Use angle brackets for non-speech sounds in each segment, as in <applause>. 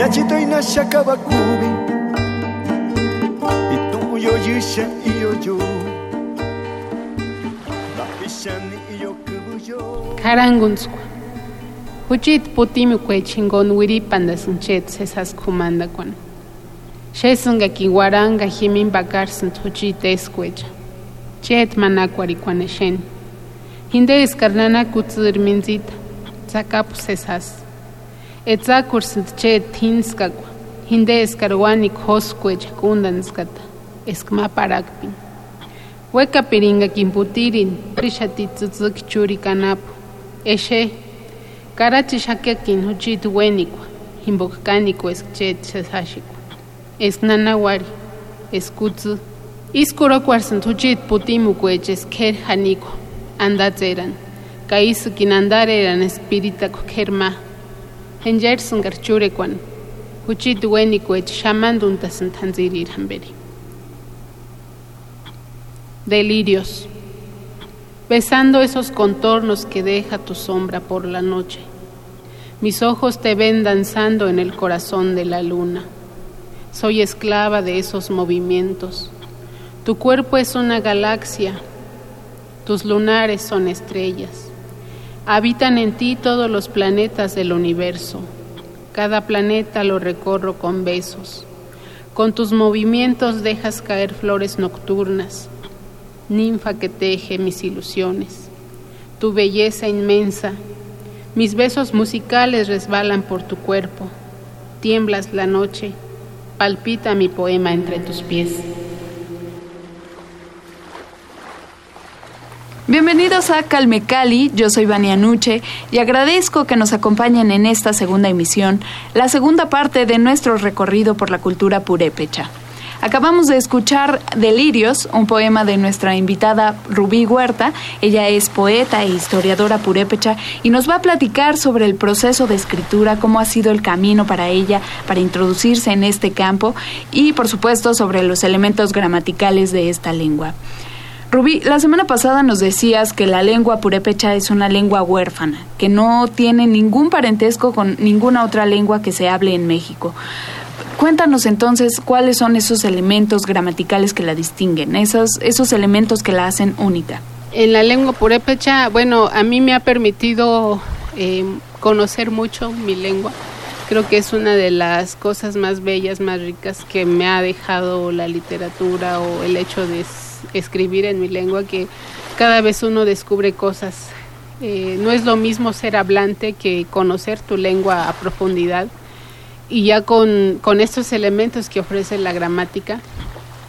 Yachito inashaka bakubi Ituyo yusha iyo yo Bapishani iyo kubuyo Karangunskwa. Huchit putimi kwe chingon wiripanda sunchet sesas kumanda kwan. Shesunga ki waranga himin bakar sunt huchit escuecha. Chet manakwari kwaneshen. Hinde eskarnana kutsur minzita. Zakapu sesas. Chet hinskakwa. Hinde eskarwani khoscuecha kundanskata. Eskma parakpin. Hueca piringa kimputirin, prishati tzutzuk churi kanapu. Eshe, karachi shakiakin huchit wenikwa, himbokkaniko eskchet sesashikwa. Esnanawari, eskutzu. Iskuro kwarsan huchit putimukwech esker haniko, andatzeran. Kaisu kinandareran espiritako kerma. Henjersun garchurekwan, huchit wenikwech shamanduntasan tanziriran beri. Delirios. Besando esos contornos que deja tu sombra por la noche. Mis ojos te ven danzando en el corazón de la luna. Soy esclava de esos movimientos. Tu cuerpo es una galaxia. Tus lunares son estrellas. Habitan en ti todos los planetas del universo. Cada planeta lo recorro con besos. Con tus movimientos dejas caer flores nocturnas ninfa que teje mis ilusiones. Tu belleza inmensa, mis besos musicales resbalan por tu cuerpo. Tiemblas la noche, palpita mi poema entre tus pies. Bienvenidos a Calme Cali, yo soy Vania Nuche y agradezco que nos acompañen en esta segunda emisión, la segunda parte de nuestro recorrido por la cultura purépecha. Acabamos de escuchar Delirios, un poema de nuestra invitada Rubí Huerta. Ella es poeta e historiadora purépecha y nos va a platicar sobre el proceso de escritura, cómo ha sido el camino para ella para introducirse en este campo y, por supuesto, sobre los elementos gramaticales de esta lengua. Rubí, la semana pasada nos decías que la lengua purépecha es una lengua huérfana, que no tiene ningún parentesco con ninguna otra lengua que se hable en México. Cuéntanos entonces cuáles son esos elementos gramaticales que la distinguen, esos, esos elementos que la hacen única. En la lengua purépecha, bueno, a mí me ha permitido eh, conocer mucho mi lengua. Creo que es una de las cosas más bellas, más ricas que me ha dejado la literatura o el hecho de escribir en mi lengua, que cada vez uno descubre cosas. Eh, no es lo mismo ser hablante que conocer tu lengua a profundidad y ya con, con, estos elementos que ofrece la gramática,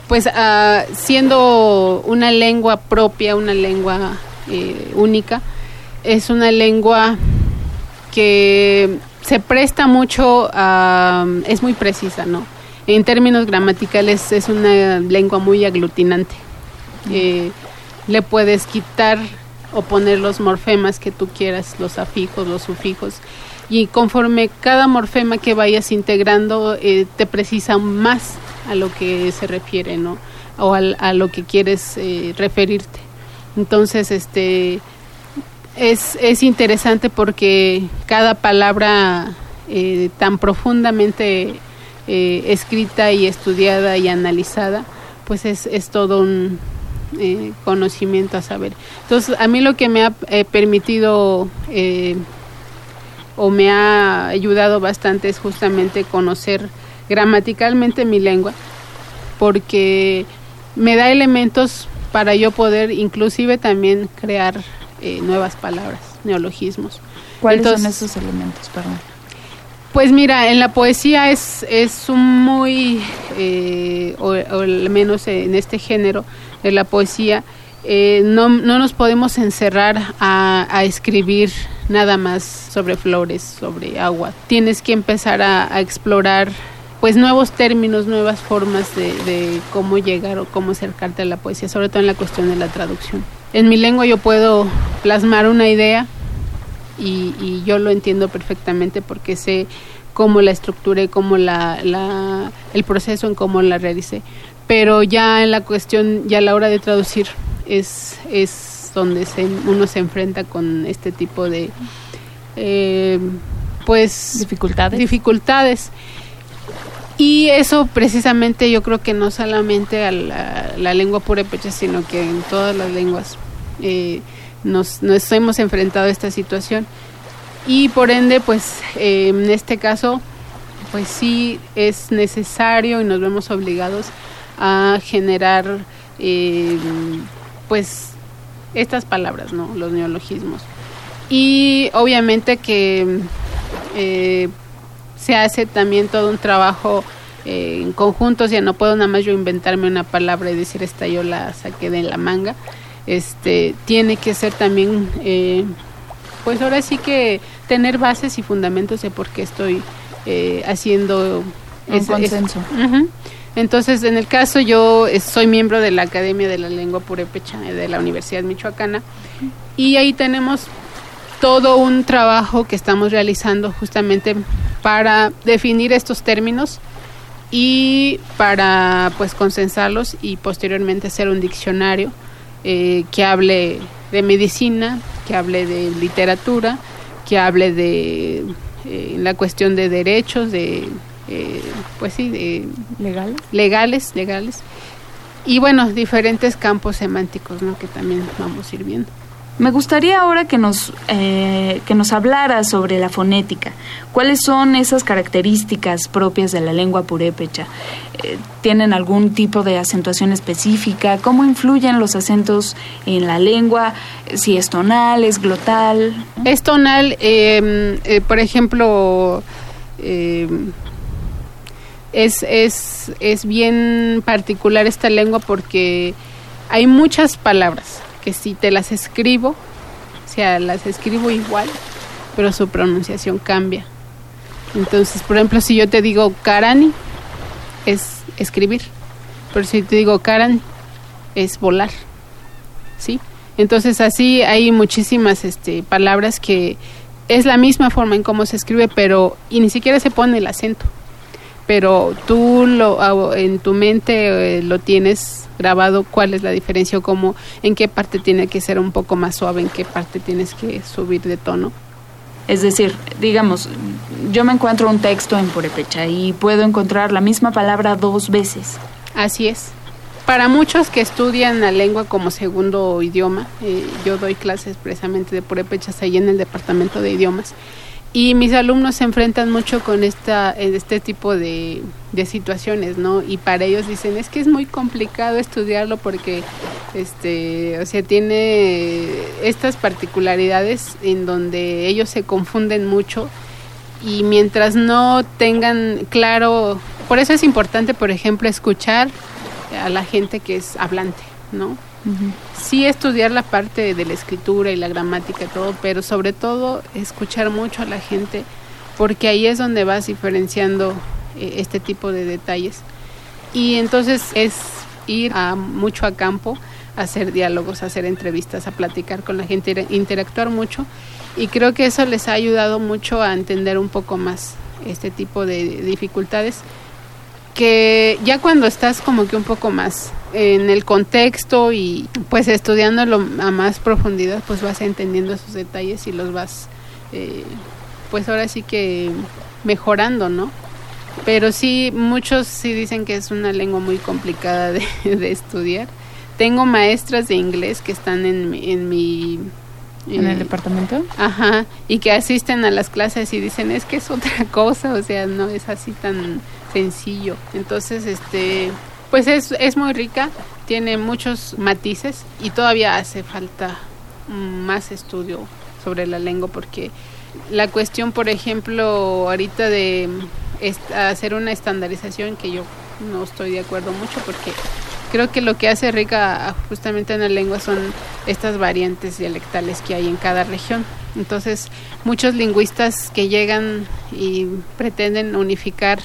pues uh, siendo una lengua propia, una lengua eh, única, es una lengua que se presta mucho a... es muy precisa, ¿no? En términos gramaticales es una lengua muy aglutinante. Le puedes quitar o poner los morfemas que tú quieras, los afijos, los sufijos y conforme cada morfema que vayas integrando eh, te precisa más a lo que se refiere, ¿no? O a lo que quieres eh, referirte. Entonces, este es, es interesante porque cada palabra eh, tan profundamente escrita y estudiada y analizada, pues es, es todo un eh, conocimiento a saber. Entonces, a mí lo que me ha permitido o me ha ayudado bastante es justamente conocer gramaticalmente mi lengua, porque me da elementos para yo poder inclusive también crear eh, nuevas palabras, neologismos. ¿Cuáles Entonces, son esos elementos? Perdón. Pues mira, en la poesía es, es un muy, eh, o, o, al menos en este género de la poesía, eh, no, no, nos podemos encerrar a, a escribir nada más sobre flores, sobre agua. Tienes que empezar a, a explorar pues nuevos términos, nuevas formas de, de, cómo llegar o cómo acercarte a la poesía, sobre todo en la cuestión de la traducción. En mi lengua yo puedo plasmar una idea y, y yo lo entiendo perfectamente porque sé cómo la estructuré, cómo la, la, el proceso en cómo la realicé. Pero ya en la cuestión, ya a la hora de traducir, es, es donde se, uno se enfrenta con este tipo de eh, pues dificultades. dificultades. Y eso precisamente yo creo que no solamente a la, la lengua purépecha, sino que en todas las lenguas eh, nos, nos, hemos enfrentado a esta situación. Y por ende, pues eh, en este caso, pues sí es necesario y nos vemos obligados a generar eh, pues estas palabras, ¿no? Los neologismos. Y obviamente que eh, se hace también todo un trabajo eh, en conjunto, o sea, no puedo nada más yo inventarme una palabra y decir esta yo la saqué de la manga. Este, tiene que ser también, eh, pues ahora sí que tener bases y fundamentos de por qué estoy eh, haciendo un ese, consenso. Ese, uh -huh. Entonces, en el caso yo soy miembro de la Academia de la Lengua Purépecha de la Universidad Michoacana y ahí tenemos todo un trabajo que estamos realizando justamente para definir estos términos y para pues consensarlos y posteriormente hacer un diccionario eh, que hable de medicina, que hable de literatura, que hable de eh, la cuestión de derechos, de eh, pues sí, de legales, legales, legales y bueno diferentes campos semánticos, ¿no? Que también vamos a ir viendo. Me gustaría ahora que nos, eh, que nos hablara sobre la fonética. ¿Cuáles son esas características propias de la lengua purépecha? Eh, ¿Tienen algún tipo de acentuación específica? ¿Cómo influyen los acentos en la lengua? Si es tonal, es glotal. Es tonal, eh, por ejemplo, es, es, es bien particular esta lengua porque hay muchas palabras que si te las escribo, o sea, las escribo igual, pero su pronunciación cambia. Entonces, por ejemplo, si yo te digo Karani, es escribir, pero si te digo Karan, es volar, ¿sí? Entonces, así hay muchísimas este, palabras que es la misma forma en cómo se escribe, pero y ni siquiera se pone el acento pero tú lo en tu mente eh, lo tienes grabado cuál es la diferencia o cómo en qué parte tiene que ser un poco más suave en qué parte tienes que subir de tono es decir, digamos, yo me encuentro un texto en purépecha y puedo encontrar la misma palabra dos veces. Así es. Para muchos que estudian la lengua como segundo idioma, eh, yo doy clases precisamente de purépechas ahí en el departamento de idiomas y mis alumnos se enfrentan mucho con esta este tipo de, de, situaciones no y para ellos dicen es que es muy complicado estudiarlo porque este o sea tiene estas particularidades en donde ellos se confunden mucho y mientras no tengan claro por eso es importante por ejemplo escuchar a la gente que es hablante no Sí estudiar la parte de la escritura y la gramática todo, pero sobre todo escuchar mucho a la gente, porque ahí es donde vas diferenciando eh, este tipo de detalles. Y entonces es ir a, mucho a campo, hacer diálogos, hacer entrevistas, a platicar con la gente, interactuar mucho. Y creo que eso les ha ayudado mucho a entender un poco más este tipo de dificultades que ya cuando estás como que un poco más en el contexto y pues estudiándolo a más profundidad pues vas entendiendo esos detalles y los vas eh, pues ahora sí que mejorando no pero sí muchos sí dicen que es una lengua muy complicada de, <laughs> de estudiar. Tengo maestras de inglés que están en, en mi en el departamento ajá y que asisten a las clases y dicen es que es otra <laughs> cosa o sea no es así tan sencillo. Entonces este pues es, es muy rica tiene muchos matices y todavía hace falta más estudio sobre la lengua porque la cuestión por ejemplo ahorita de hacer una estandarización que yo no estoy de acuerdo mucho porque creo que lo que hace rica justamente en la lengua son estas variantes dialectales que hay en cada región. Entonces, muchos lingüistas que llegan y pretenden unificar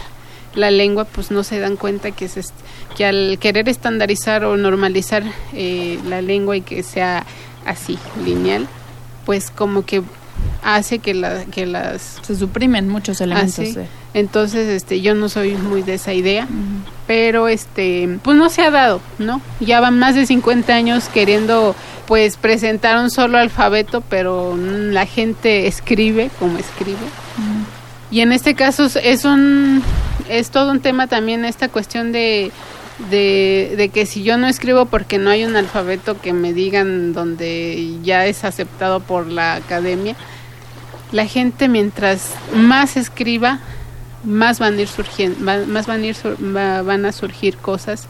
la lengua, pues no se dan cuenta que, es, que al querer estandarizar o normalizar eh, la lengua y que sea así, lineal, pues como que hace que, la, que las... Se suprimen muchos elementos. Así. Entonces, este, yo no soy muy de esa idea, pero este, pues no se ha dado, ¿no? Ya van más de 50 años queriendo, pues, presentar un solo alfabeto, pero mm, la gente escribe como escribe. Y en este caso es un, es todo un tema también esta cuestión de, de, que si yo no escribo porque no hay un alfabeto que me digan donde ya es aceptado por la academia, la gente mientras más escriba, más van a ir surgiendo, más van a ir van a surgir cosas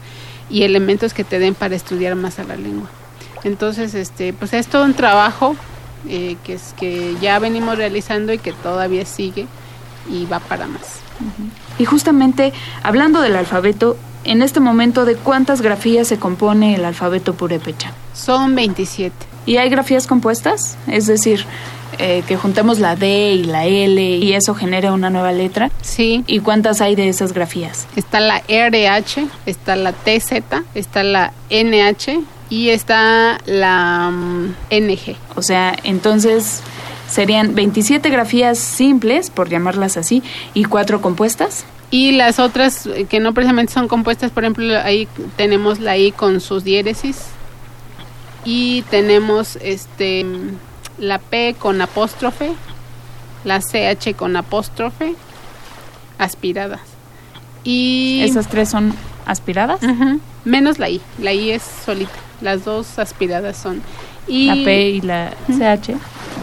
y elementos que te den para estudiar más a la lengua. Entonces, este, pues es todo un trabajo eh, que es que ya venimos realizando y que todavía sigue y va para más. Y justamente, hablando del alfabeto, en este momento, ¿de cuántas grafías se compone el alfabeto purépecha? Son 27. ¿Y hay grafías compuestas? Es decir, eh, que juntemos la D y la L y eso genere una nueva letra. Sí, ¿Y cuántas hay de esas grafías? está la RH, está la TZ, está la NH y está la mm, NG. O sea, entonces serían 27 grafías simples, por llamarlas así, y cuatro compuestas. Y las otras eh, que no precisamente son compuestas, por ejemplo, ahí tenemos la I con sus diéresis y tenemos este la P con apóstrofe, la CH con apóstrofe, aspiradas. Y Esas tres son aspiradas. Menos la I, la I es solita, las dos aspiradas son. Y La P y la CH.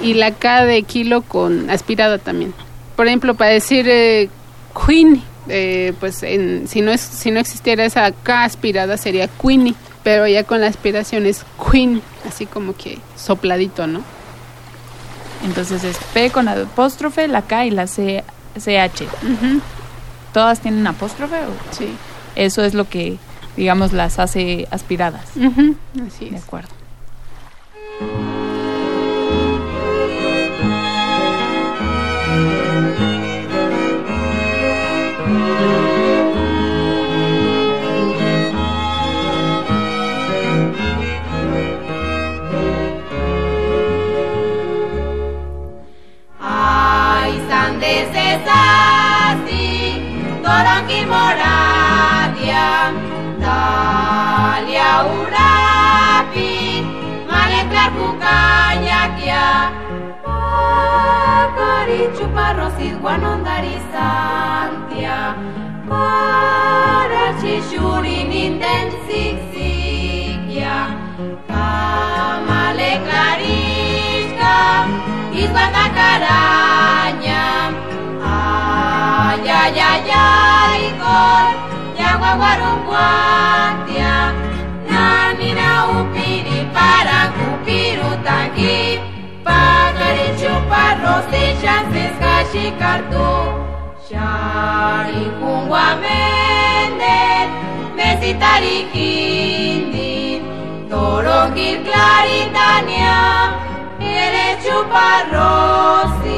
Y la K de kilo con aspirada también. Por ejemplo, para decir eh, queen, eh, pues en- si no es si no existiera esa K aspirada sería queenie, pero ya con la aspiración es queen, así como que sopladito, ¿no? Entonces es P con apóstrofe, la K y la C, CH. Ujú, ¿Todas tienen apóstrofe? o sí, Eso es lo que, digamos, las hace aspiradas. ujú, así De es. acuerdo. Doronki moradia, dalia urapi, maletrar kukañakia, pakari chuparrosis guanondari santia, para chishurin intensixikia, kamale clarishka, izbanda ay, gol, yaguaguarumbuatia, nanina upiri para cupiru tangi, pagari chuparros y chances cachicartu, shari kungwa menden, mesitari hindi, torongir claritania, eres chuparrosita.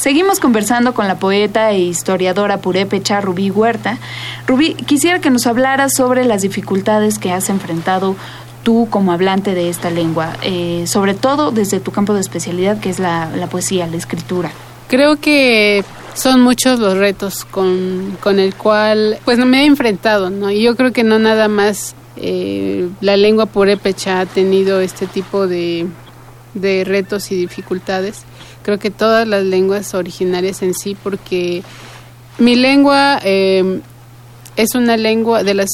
Seguimos conversando con la poeta e historiadora purépecha Rubí Huerta. Rubí, quisiera que nos hablaras sobre las dificultades que has enfrentado tú como hablante de esta lengua, eh, sobre todo desde tu campo de especialidad que es la, poesía, la escritura. Creo que son muchos los retos con, con el cual pues me he enfrentado, ¿no? Y yo creo que no nada más eh, la lengua purépecha ha tenido este tipo de, de retos y dificultades. Creo que todas las lenguas originarias en sí, porque mi lengua eh, es una lengua de las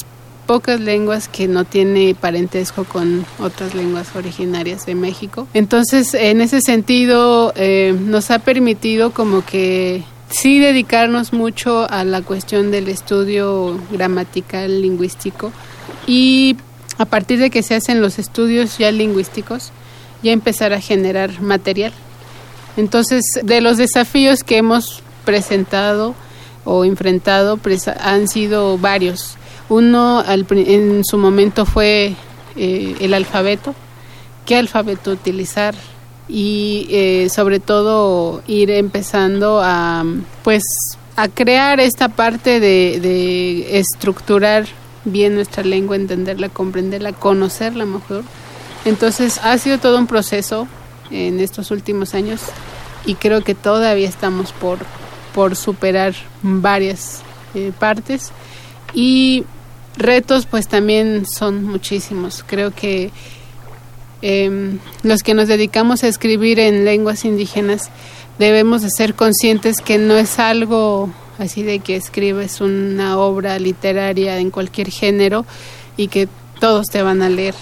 pocas lenguas que no tiene parentesco con otras lenguas originarias de México. Entonces, en ese sentido, eh, nos ha permitido como que sí dedicarnos mucho a la cuestión del estudio gramatical lingüístico y a partir de que se hacen los estudios ya lingüísticos, ya empezar a generar material. Entonces, de los desafíos que hemos presentado o enfrentado, han sido varios. Uno en su momento fue eh, el alfabeto, qué alfabeto utilizar y eh, sobre todo ir empezando a pues a crear esta parte de estructurar bien nuestra lengua, entenderla, comprenderla, conocerla mejor. Entonces ha sido todo un proceso en estos últimos años y creo que todavía estamos por, por superar varias eh, partes y retos pues también son muchísimos. Creo que em, los que nos dedicamos a escribir en lenguas indígenas debemos de ser conscientes que no es algo así de que escribes una obra literaria en cualquier género y que todos te van a leer.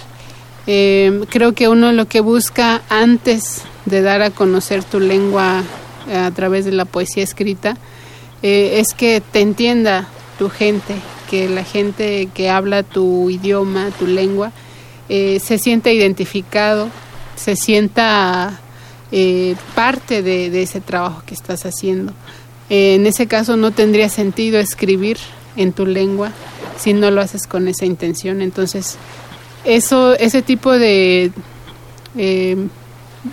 Eh, creo que uno lo que busca antes de dar a conocer tu lengua eh, a través de la poesía escrita eh, es que te entienda tu gente, que la gente que habla tu idioma, tu lengua, eh, se sienta identificado, se sienta parte de, de ese trabajo que estás haciendo. En ese caso no tendría sentido escribir en tu lengua si no lo haces con esa intención. Entonces, eso, ese tipo de eh,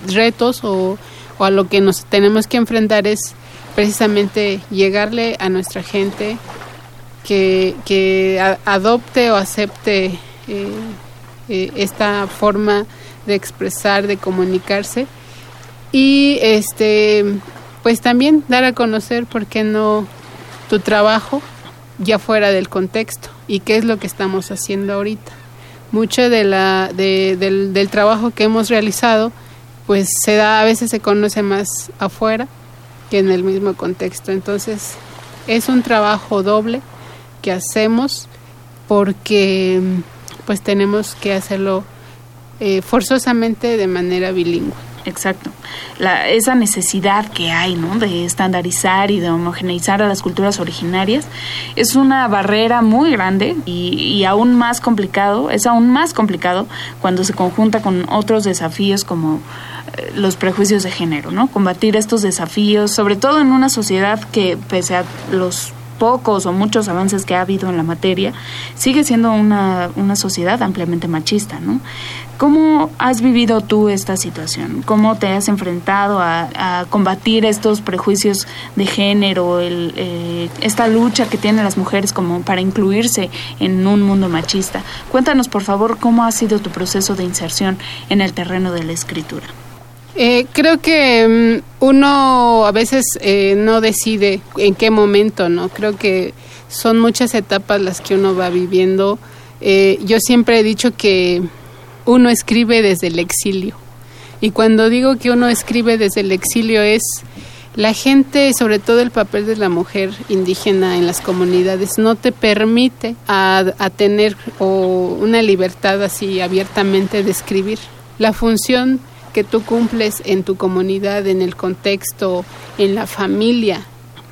retos o, o a lo que nos tenemos que enfrentar es precisamente llegarle a nuestra gente que, que adopte o acepte eh, eh, esta forma de expresar, de comunicarse. Y este pues también dar a conocer por qué no tu trabajo ya fuera del contexto y qué es lo que estamos haciendo ahorita mucho de la de- del, del trabajo que hemos realizado pues se da a veces se conoce más afuera que en el mismo contexto. Entonces es un trabajo doble que hacemos porque pues tenemos que hacerlo eh, forzosamente de manera bilingüe Exacto. La, esa necesidad que hay, ¿no? De estandarizar y de homogeneizar a las culturas originarias es una barrera muy grande y, y aún más complicado, es aún más complicado cuando se conjunta con otros desafíos como eh, los prejuicios de género, ¿no? Combatir estos desafíos, sobre todo en una sociedad que pese a los pocos o muchos avances que ha habido en la materia, sigue siendo una, una sociedad ampliamente machista, ¿no? ¿Cómo has vivido tú esta situación? ¿Cómo te has enfrentado a, a combatir estos prejuicios de género, el, eh, esta lucha que tienen las mujeres como para incluirse en un mundo machista? Cuéntanos, por favor, cómo ha sido tu proceso de inserción en el terreno de la escritura. Eh, creo que mm, uno a veces eh, no decide en qué momento, ¿no? Creo que son muchas etapas las que uno va viviendo. Eh, yo siempre he dicho que uno escribe desde el exilio. Y cuando digo que uno escribe desde el exilio es la gente, sobre todo el papel de la mujer indígena en las comunidades, no te permite a, a tener o una libertad así abiertamente de escribir. La función que tú cumples en tu comunidad, en el contexto, en la familia,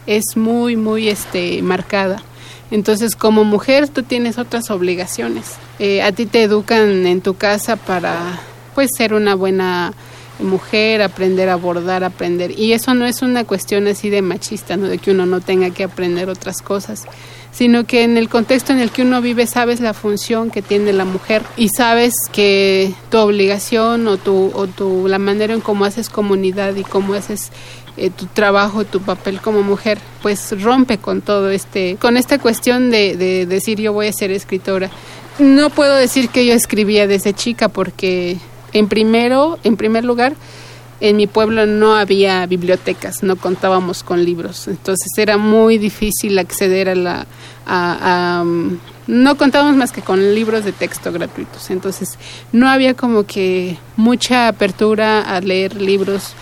es muy, muy este, marcada. Entonces, como mujer, tú tienes otras obligaciones. Eh, a ti te educan en tu casa para, pues, ser una buena mujer, aprender a bordar, aprender. Y eso no es una cuestión así de machista, ¿no? De que uno no tenga que aprender otras cosas, sino que en el contexto en el que uno vive sabes la función que tiene la mujer y sabes que tu obligación o tu, o tu la manera en cómo haces comunidad y cómo haces eh, tu trabajo, tu papel como mujer, pues rompe con todo este, con esta cuestión de, de decir yo voy a ser escritora. No puedo decir que yo escribía desde chica porque en primero, en primer lugar, en mi pueblo no había bibliotecas, no contábamos con libros, entonces era muy difícil acceder a la, a, um, no contábamos más que con libros de texto gratuitos, entonces no había como que mucha apertura a leer libros,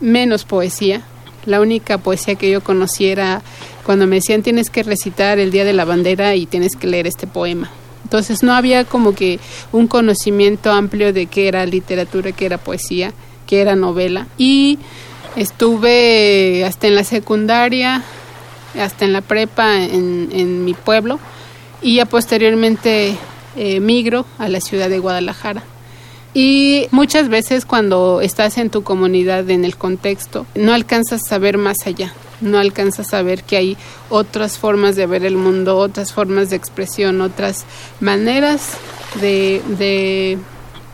menos poesía. La única poesía que yo conociera cuando me decían tienes que recitar el día de la bandera y tienes que leer este poema. Entonces no había como que un conocimiento amplio de qué era literatura, qué era poesía, qué era novela. Y estuve hasta en la secundaria, hasta en la prepa en, en mi pueblo y ya posteriormente eh, migro a la ciudad de Guadalajara. Y muchas veces cuando estás en tu comunidad, en el contexto, no alcanzas a ver más allá. no alcanzas a ver que hay otras formas de ver el mundo, otras formas de expresión, otras maneras de, de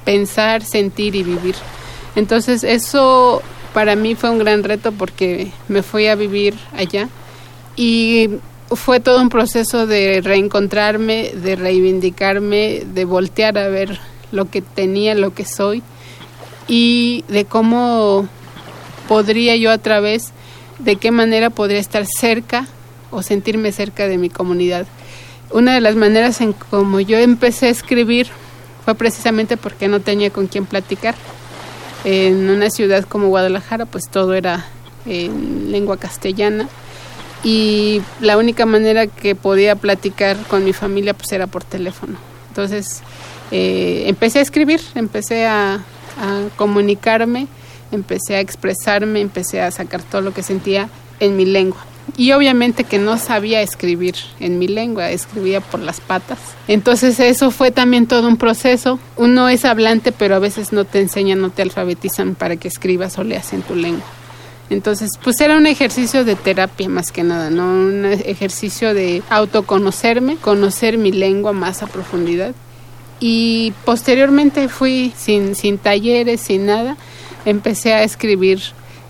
pensar, sentir y vivir. Entonces eso para mí fue un gran reto porque me fui a vivir allá y fue todo un proceso de reencontrarme, de reivindicarme, de voltear a ver lo que tenía, lo que soy y de cómo podría yo a través, de qué manera podría estar cerca o sentirme cerca de mi comunidad. Una de las maneras en como yo empecé a escribir fue precisamente porque no tenía con quién platicar. En una ciudad como Guadalajara, pues todo era en lengua castellana y la única manera que podía platicar con mi familia pues era por teléfono. Entonces eh, empecé a escribir, empecé a, a comunicarme, empecé a expresarme, empecé a sacar todo lo que sentía en mi lengua. Y obviamente que no sabía escribir en mi lengua, escribía por las patas. Entonces eso fue también todo un proceso. Uno es hablante, pero a veces no te enseñan, no te alfabetizan para que escribas o leas en tu lengua. Entonces, pues era un ejercicio de terapia más que nada, ¿no? Un ejercicio de autoconocerme, conocer mi lengua más a profundidad. Y posteriormente fui sin, sin talleres, sin nada, empecé a escribir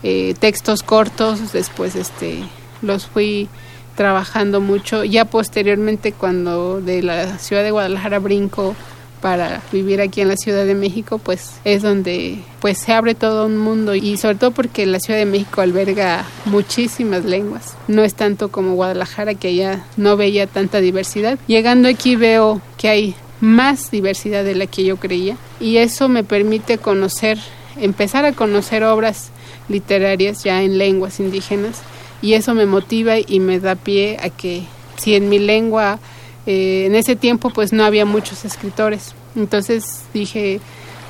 eh, textos cortos, después este los fui trabajando mucho. Ya posteriormente cuando de la ciudad de Guadalajara brinco para vivir aquí en la Ciudad de México, pues es donde pues se abre todo un mundo y sobre todo porque la Ciudad de México alberga muchísimas lenguas. No es tanto como Guadalajara que allá no veía tanta diversidad. Llegando aquí veo que hay más diversidad de la que yo creía y eso me permite conocer, empezar a conocer obras literarias ya en lenguas indígenas y eso me motiva y me da pie a que si en mi lengua eh, en ese tiempo pues no había muchos escritores. Entonces dije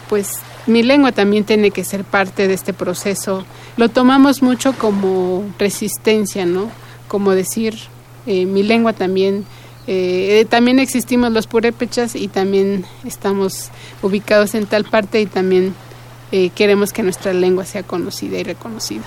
pues mi lengua también tiene que ser parte de este proceso. Lo tomamos mucho como resistencia no como decir eh, mi lengua también eh, también existimos los purépechas y también estamos ubicados en tal parte y también queremos que nuestra lengua sea conocida y reconocida.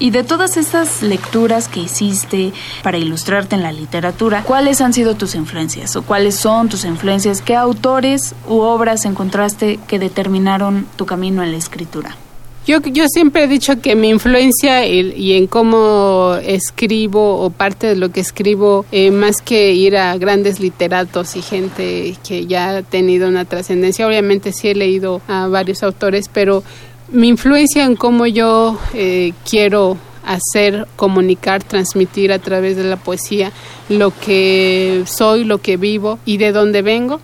Y de todas estas lecturas que hiciste para ilustrarte en la literatura, ¿cuáles han sido tus influencias o cuáles son tus influencias? ¿Qué autores u obras encontraste que determinaron tu camino en la escritura? Yo, yo siempre he dicho que mi influencia y, en cómo escribo o parte de lo que escribo, eh, más que ir a grandes literatos y gente que ya ha tenido una trascendencia, obviamente sí he leído a varios autores, pero mi influencia en cómo yo eh, quiero hacer, comunicar, transmitir a través de la poesía lo que soy, lo que vivo y de dónde vengo,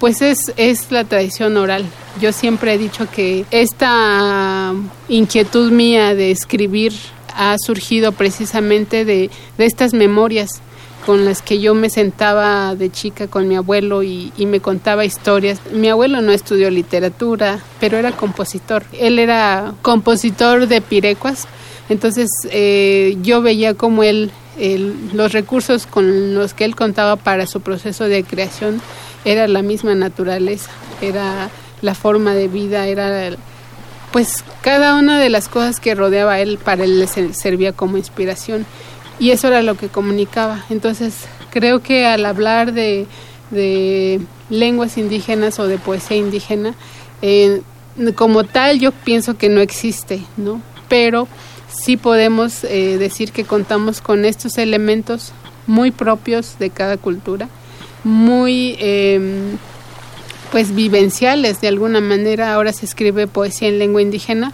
pues es, es la tradición oral. Yo siempre he dicho que esta inquietud mía de escribir ha surgido precisamente de, de estas memorias con las que yo me sentaba de chica con mi abuelo y, me contaba historias. Mi abuelo no estudió literatura, pero era compositor. Él era compositor de pirecuas, entonces eh, yo veía como él, él, los recursos con los que él contaba para su proceso de creación era la misma naturaleza, era la forma de vida, era pues cada una de las cosas que rodeaba a él para él le servía como inspiración y eso era lo que comunicaba. Entonces creo que al hablar de, de lenguas indígenas o de poesía indígena, eh, como tal yo pienso que no existe, ¿no? Pero sí podemos eh, decir que contamos con estos elementos muy propios de cada cultura muy eh, pues vivenciales de alguna manera. Ahora se escribe poesía en lengua indígena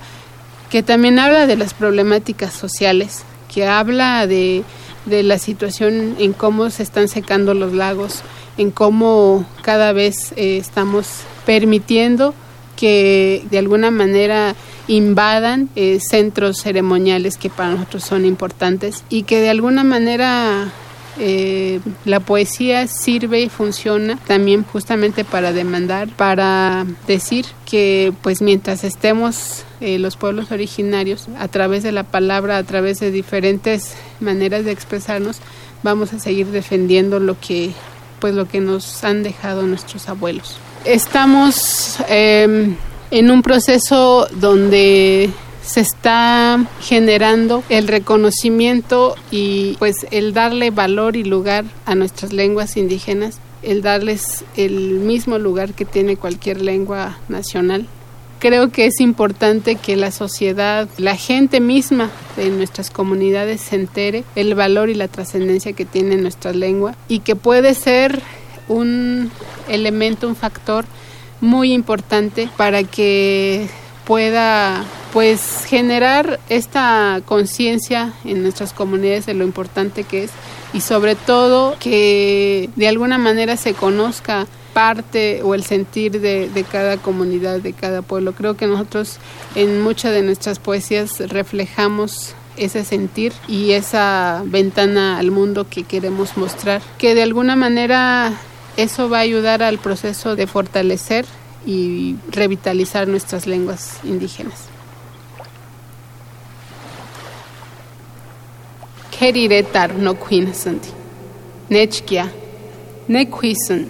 que también habla de las problemáticas sociales, que habla de, de la situación en cómo se están secando los lagos, en cómo cada vez eh, estamos permitiendo que de alguna manera invadan eh, centros ceremoniales que para nosotros son importantes y que de alguna manera eh, la poesía sirve y funciona también justamente para demandar, para decir que pues mientras estemos eh, los pueblos originarios a través de la palabra, a través de diferentes maneras de expresarnos, vamos a seguir defendiendo lo que pues lo que nos han dejado nuestros abuelos. Estamos eh, en un proceso donde se está generando el reconocimiento y pues el darle valor y lugar a nuestras lenguas indígenas, el darles el mismo lugar que tiene cualquier lengua nacional. Creo que es importante que la sociedad, la gente misma de nuestras comunidades se entere el valor y la trascendencia que tiene nuestra lengua y que puede ser un elemento, un factor muy importante para que pueda pues generar esta conciencia en nuestras comunidades de lo importante que es y sobre todo que de alguna manera se conozca parte o el sentir de, de, cada comunidad, de cada pueblo. Creo que nosotros en muchas de nuestras poesías reflejamos ese sentir y esa ventana al mundo que queremos mostrar, que de alguna manera eso va a ayudar al proceso de fortalecer y revitalizar nuestras lenguas indígenas. Keriretar no quinasanti. Nechkia. Nekhuisan.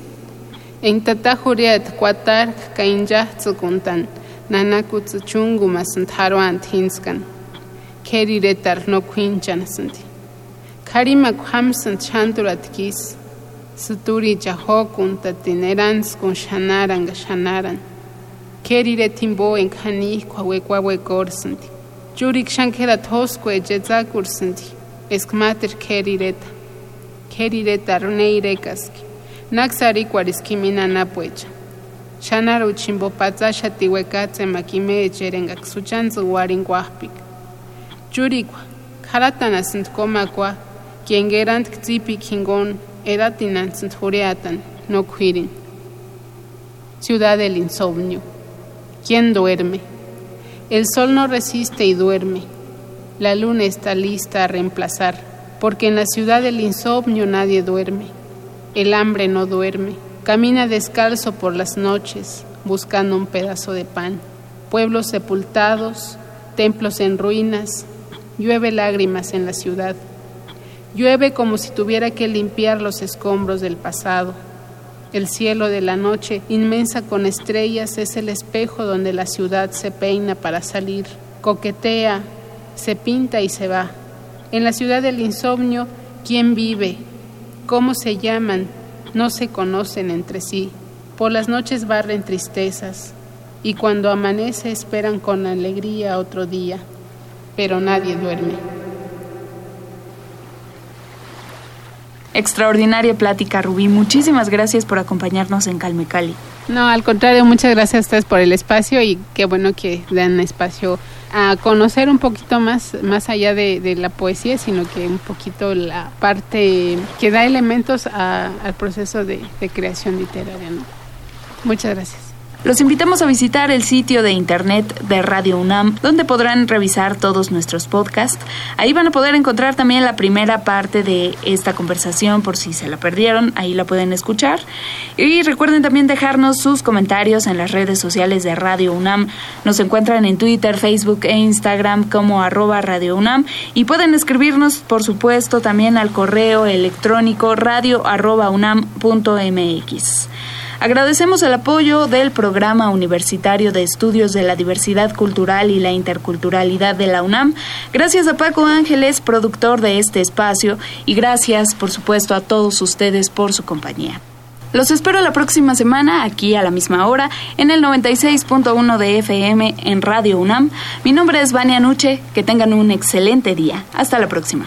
En tatahuriat kwatar kainja tsukuntan. Nanaku tsuchungu masant haruan hinskan. Keriretar no quinchanasanti. Karimak hamsant chanturat kis. Suturi jahokun tatinerans con shanaran gashanaran. Kerire timbo en kani kwawekwawe gorsanti. Jurik shankera toskwe jetzakursanti. Eskmater kerireta. Kerireta runeirecaski. Naxari cuarisquimina napuecha. Shanaro chimbo patzasha tihuecatze makime echerenga xuchanzu warin guahpik. Yurikwa. Karatana sintkomakwa. Edatinan jureatan no cuirin. Ciudad del insomnio. ¿Quién duerme? El sol no resiste y duerme. La luna está lista a reemplazar, porque en la ciudad del insomnio nadie duerme. El hambre no duerme. Camina descalzo por las noches, buscando un pedazo de pan. Pueblos sepultados, templos en ruinas, llueve lágrimas en la ciudad. Llueve como si tuviera que limpiar los escombros del pasado. El cielo de la noche, inmensa con estrellas, es el espejo donde la ciudad se peina para salir, coquetea, se pinta y se va. En la ciudad del insomnio, ¿quién vive? ¿Cómo se llaman? No se conocen entre sí. Por las noches barren tristezas y cuando amanece esperan con alegría otro día, pero nadie duerme. Extraordinaria plática, Rubí. Muchísimas gracias por acompañarnos en Calme Cali. No, al contrario, muchas gracias a ustedes por el espacio y qué bueno que dan espacio a conocer un poquito más, más allá de, de la poesía, sino que un poquito la parte que da elementos a, al proceso de, de creación literaria. ¿no? Muchas gracias. Los invitamos a visitar el sitio de internet de Radio UNAM, donde podrán revisar todos nuestros podcasts. Ahí van a poder encontrar también la primera parte de esta conversación por si se la perdieron, ahí la pueden escuchar. Y recuerden también dejarnos sus comentarios en las redes sociales de Radio UNAM. Nos encuentran en Twitter, Facebook e Instagram como arroba Radio UNAM y pueden escribirnos, por supuesto, también al correo electrónico radio arroba unam. Agradecemos el apoyo del Programa Universitario de Estudios de la Diversidad Cultural y la Interculturalidad de la UNAM. Gracias a Paco Ángeles, productor de este espacio, y gracias, por supuesto, a todos ustedes por su compañía. Los espero la próxima semana, aquí a la misma hora, en el 96.1 de FM en Radio UNAM. Mi nombre es Vania Nuche, que tengan un excelente día. Hasta la próxima.